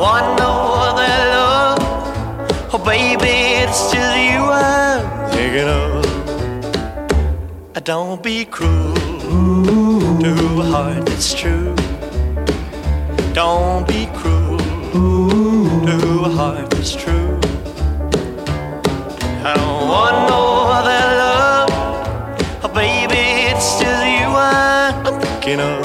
want no other love. Oh, baby, it's just you I'm thinking of. Don't be cruel to a heart that's true. Don't be cruel to a heart that's true. I don't want no other love. Oh, baby, it's just you I'm thinking of.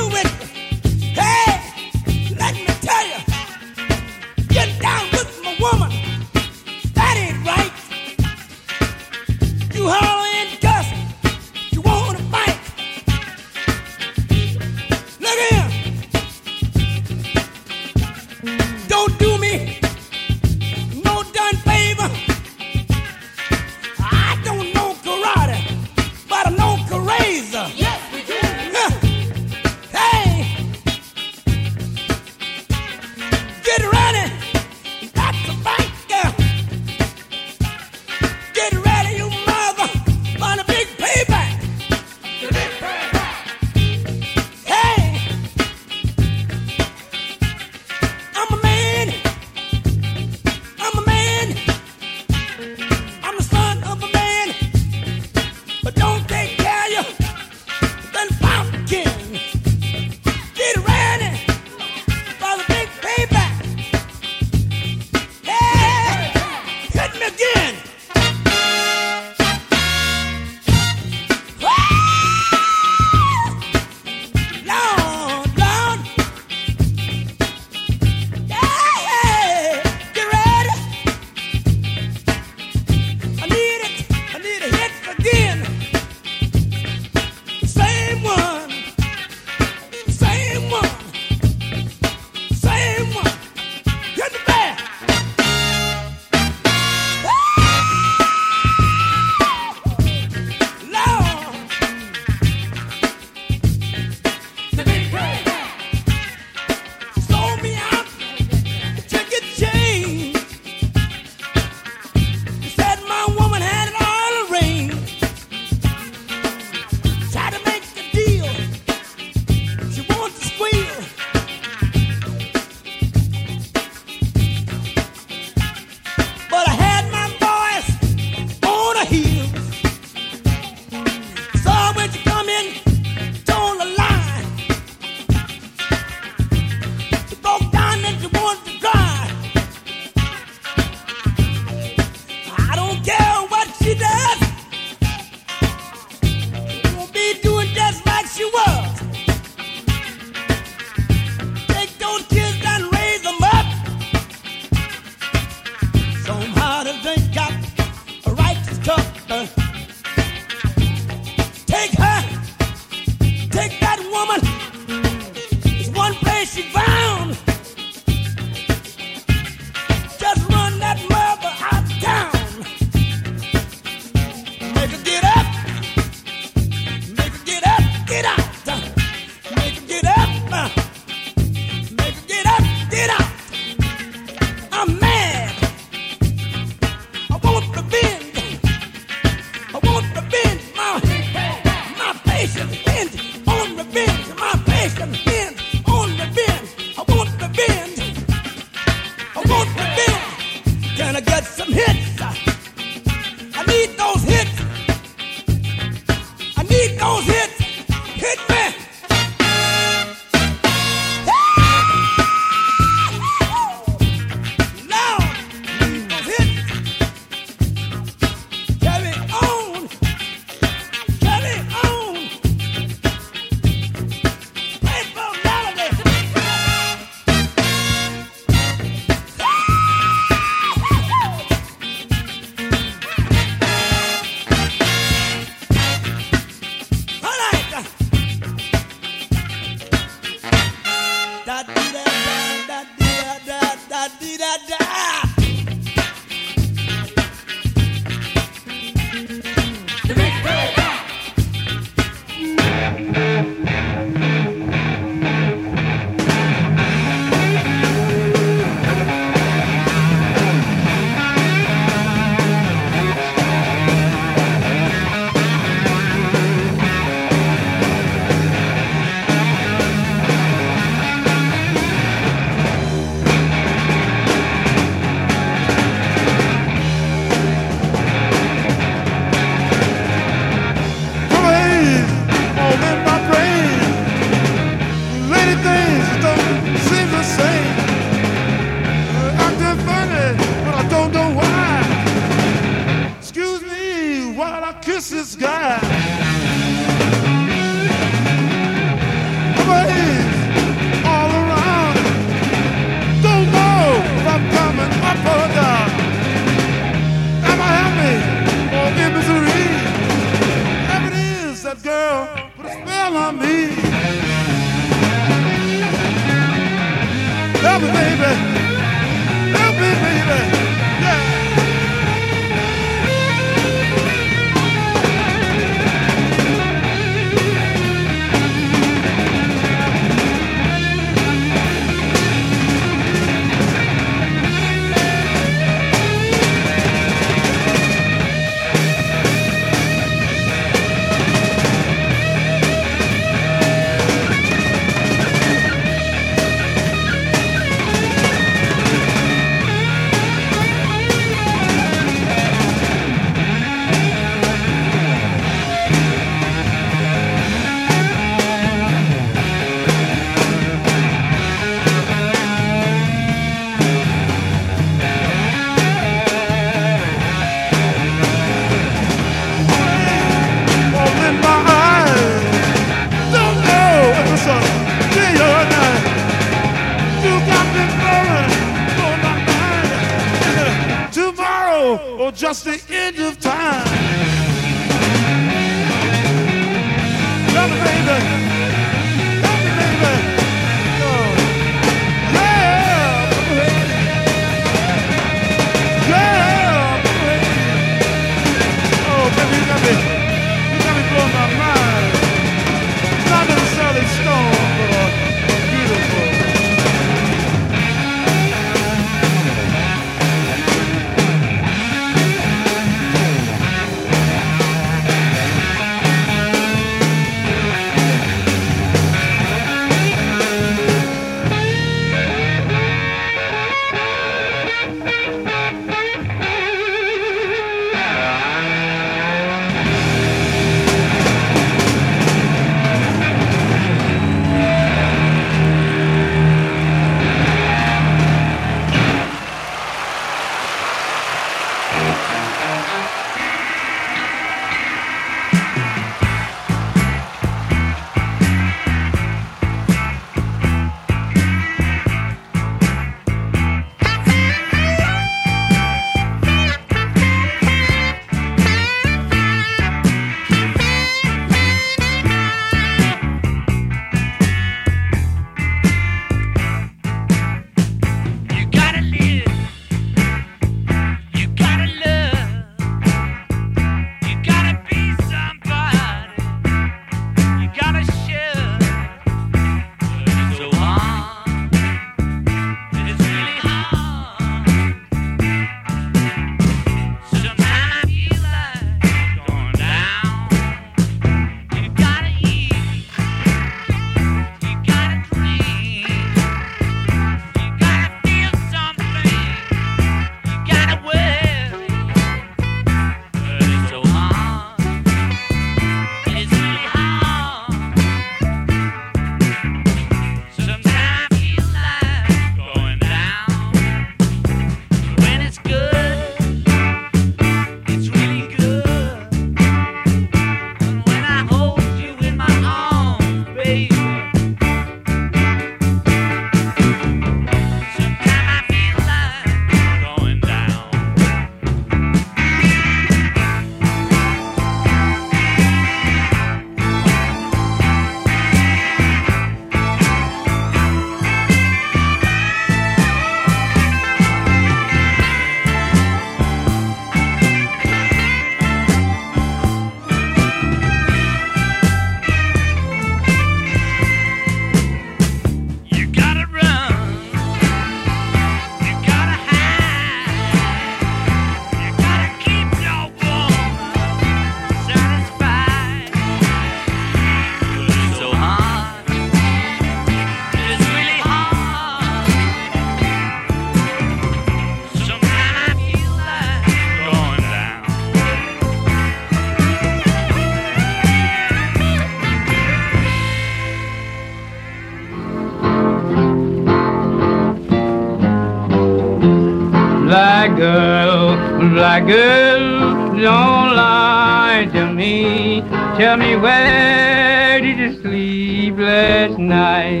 Black girl, don't lie to me. tell me where did you sleep last night?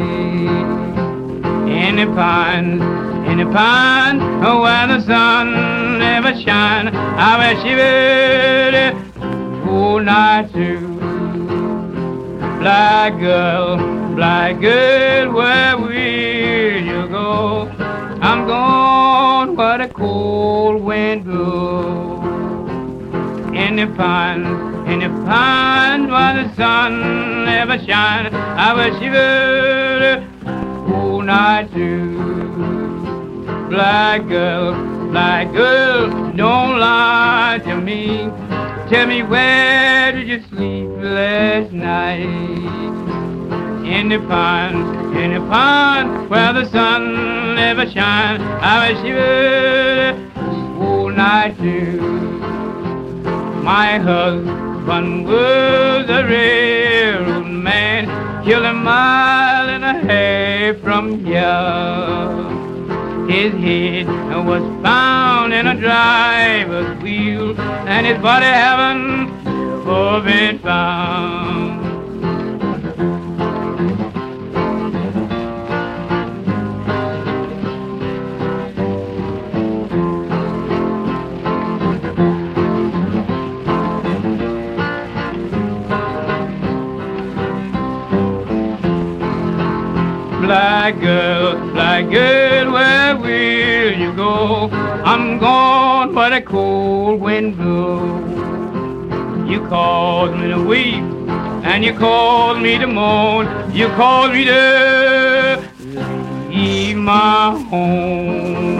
In the pond, in the oh, where the sun never shine. I will shiver all oh, night too. Black girl, black girl, pond, in the pond where the sun never shines. I will shiver all night too. Black girl, black girl, don't lie to me. Tell me where did you sleep last night? In the pond, in the pond where the sun never shines. I will shiver all night too. My husband was a railroad man, killed a mile and a half from here. His head was found in a driver's wheel, and his body haven't been found. Black girl, black girl, where will you go? I'm gone where the cold wind blows. You called me to weep, and you called me to moan. You called me to leave my home.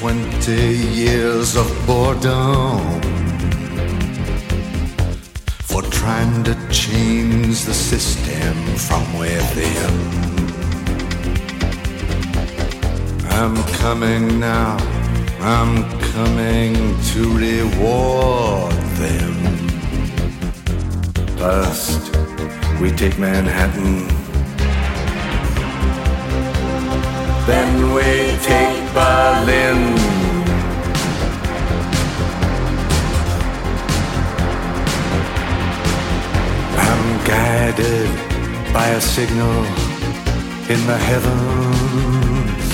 20 years of boredom for trying to change the system from within. I'm coming now, I'm coming to reward them. First, we take Manhattan. Then we take Berlin. I'm guided by a signal in the heavens.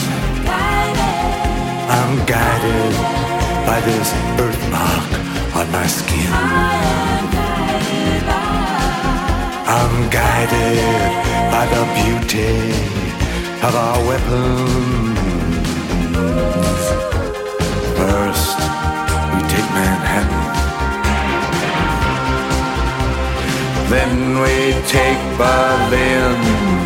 I'm guided by this birthmark on my skin. I'm guided by the beauty of our weapons. We take Manhattan. Then we take Berlin.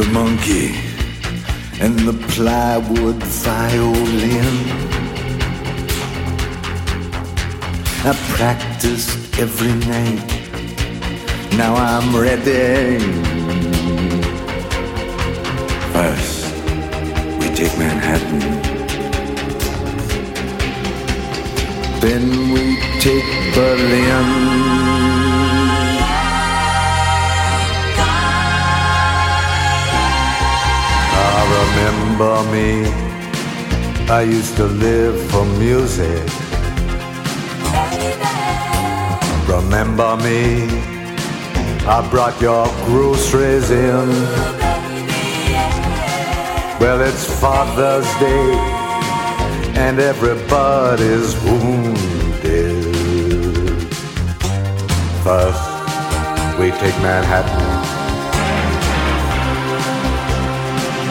The monkey and the plywood violin. I practiced every night. Now I'm ready. First, we take Manhattan. Then we take Berlin. Remember me. I used to live for music. Remember me. I brought your groceries in. Well, it's Father's Day and everybody's wounded. First, we take Manhattan.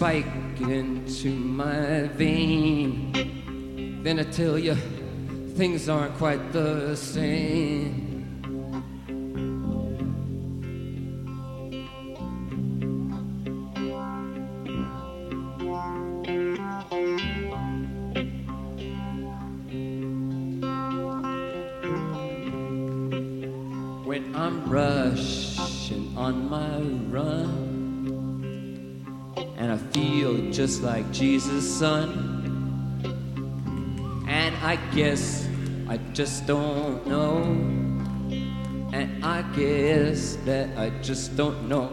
spike into my vein. Then I tell you, things aren't quite the same. like Jesus' son. And I guess I just don't know. And I guess that I just don't know.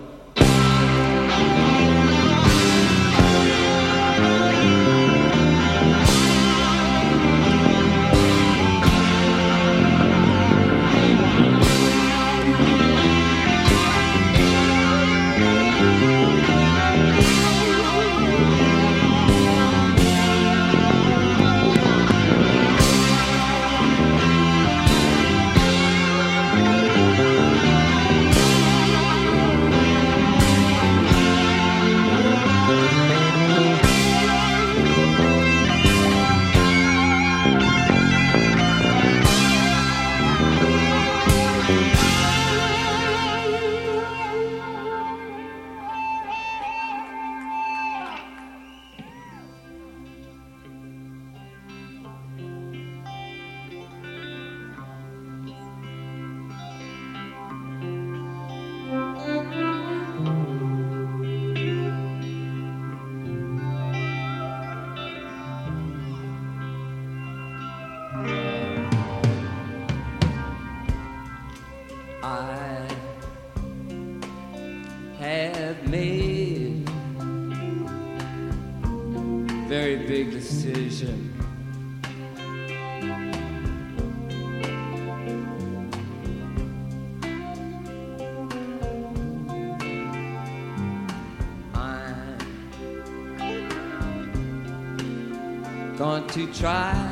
try.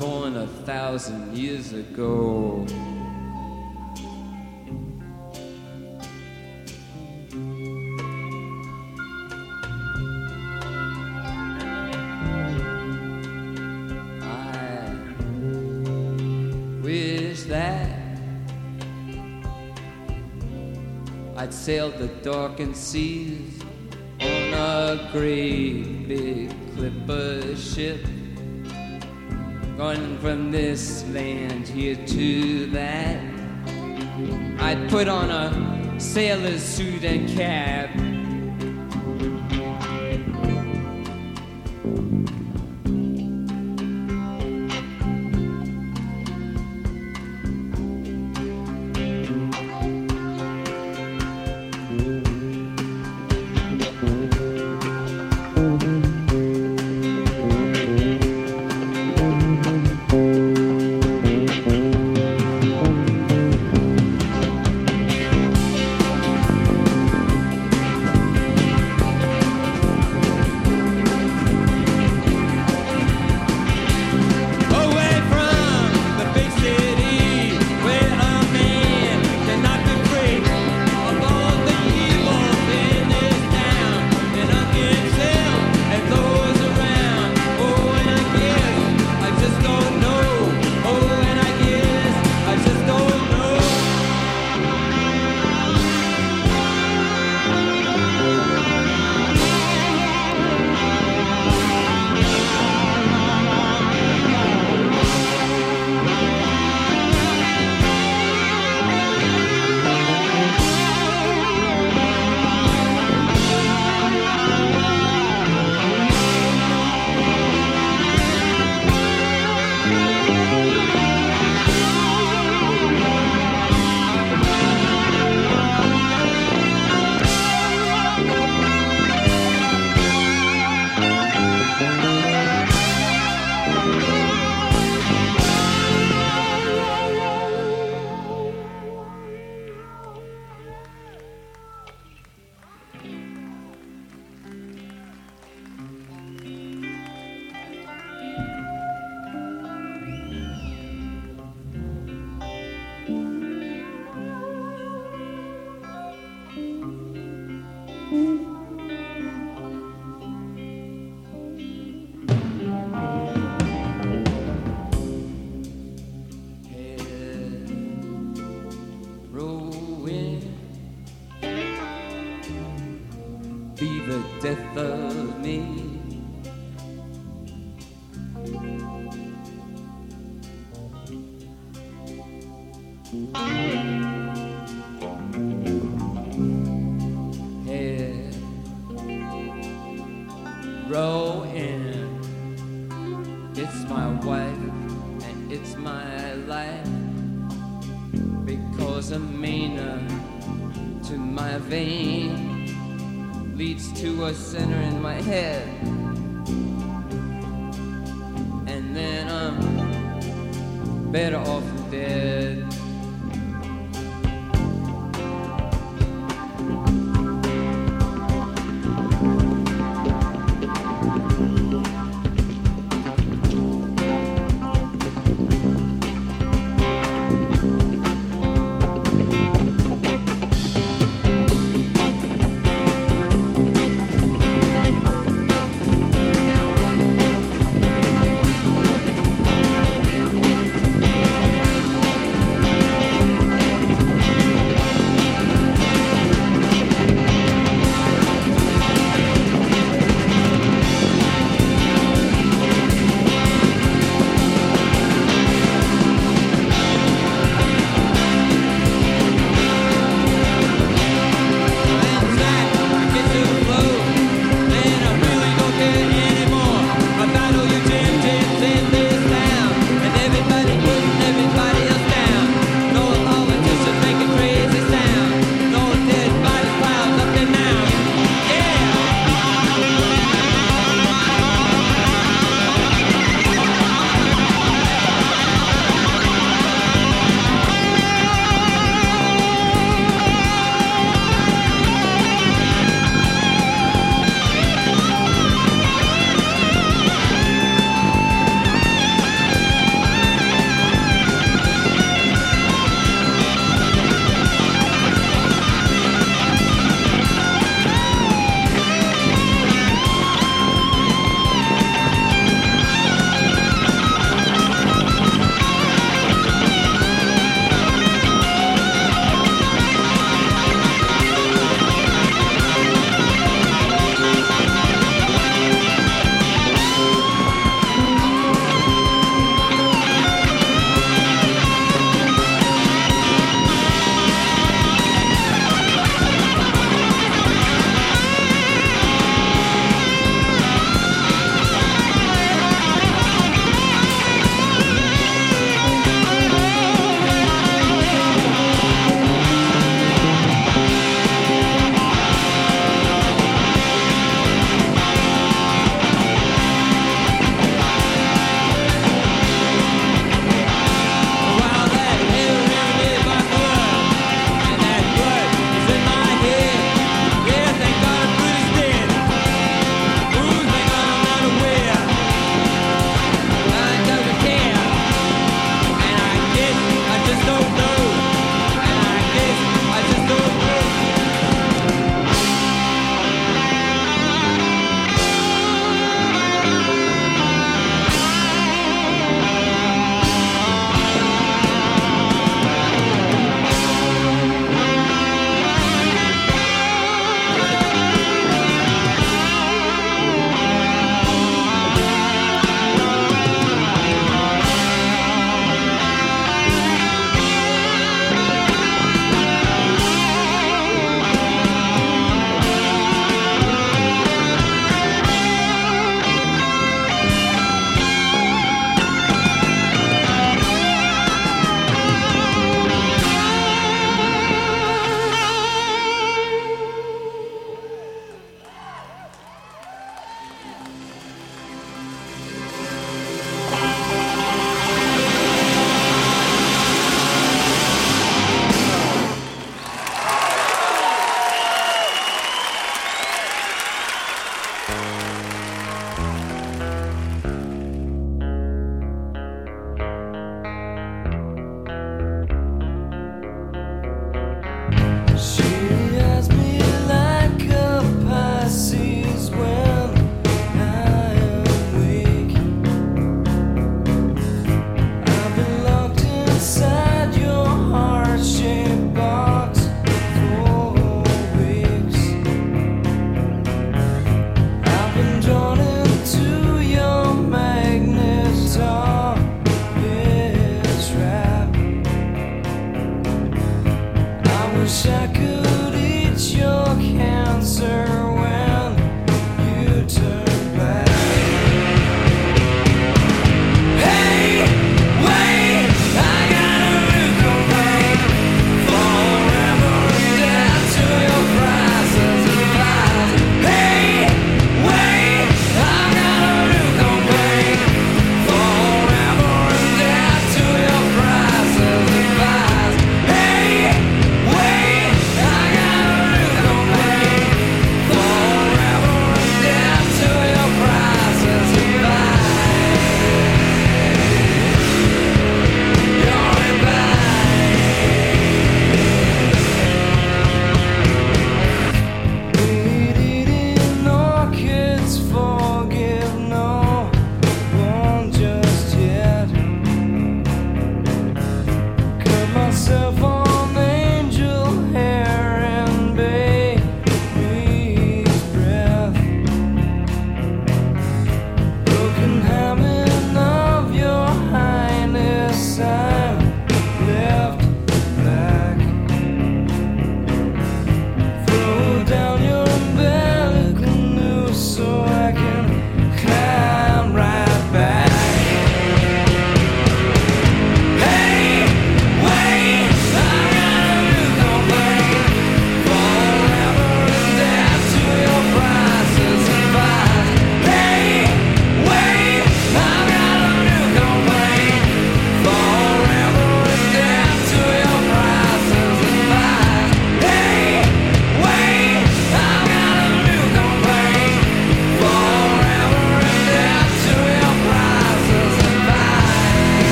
born a thousand years ago. I'd sailed the darkened seas on a great big clipper ship. Going from this land here to that. I'd put on a sailor's suit and cap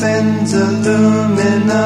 fins are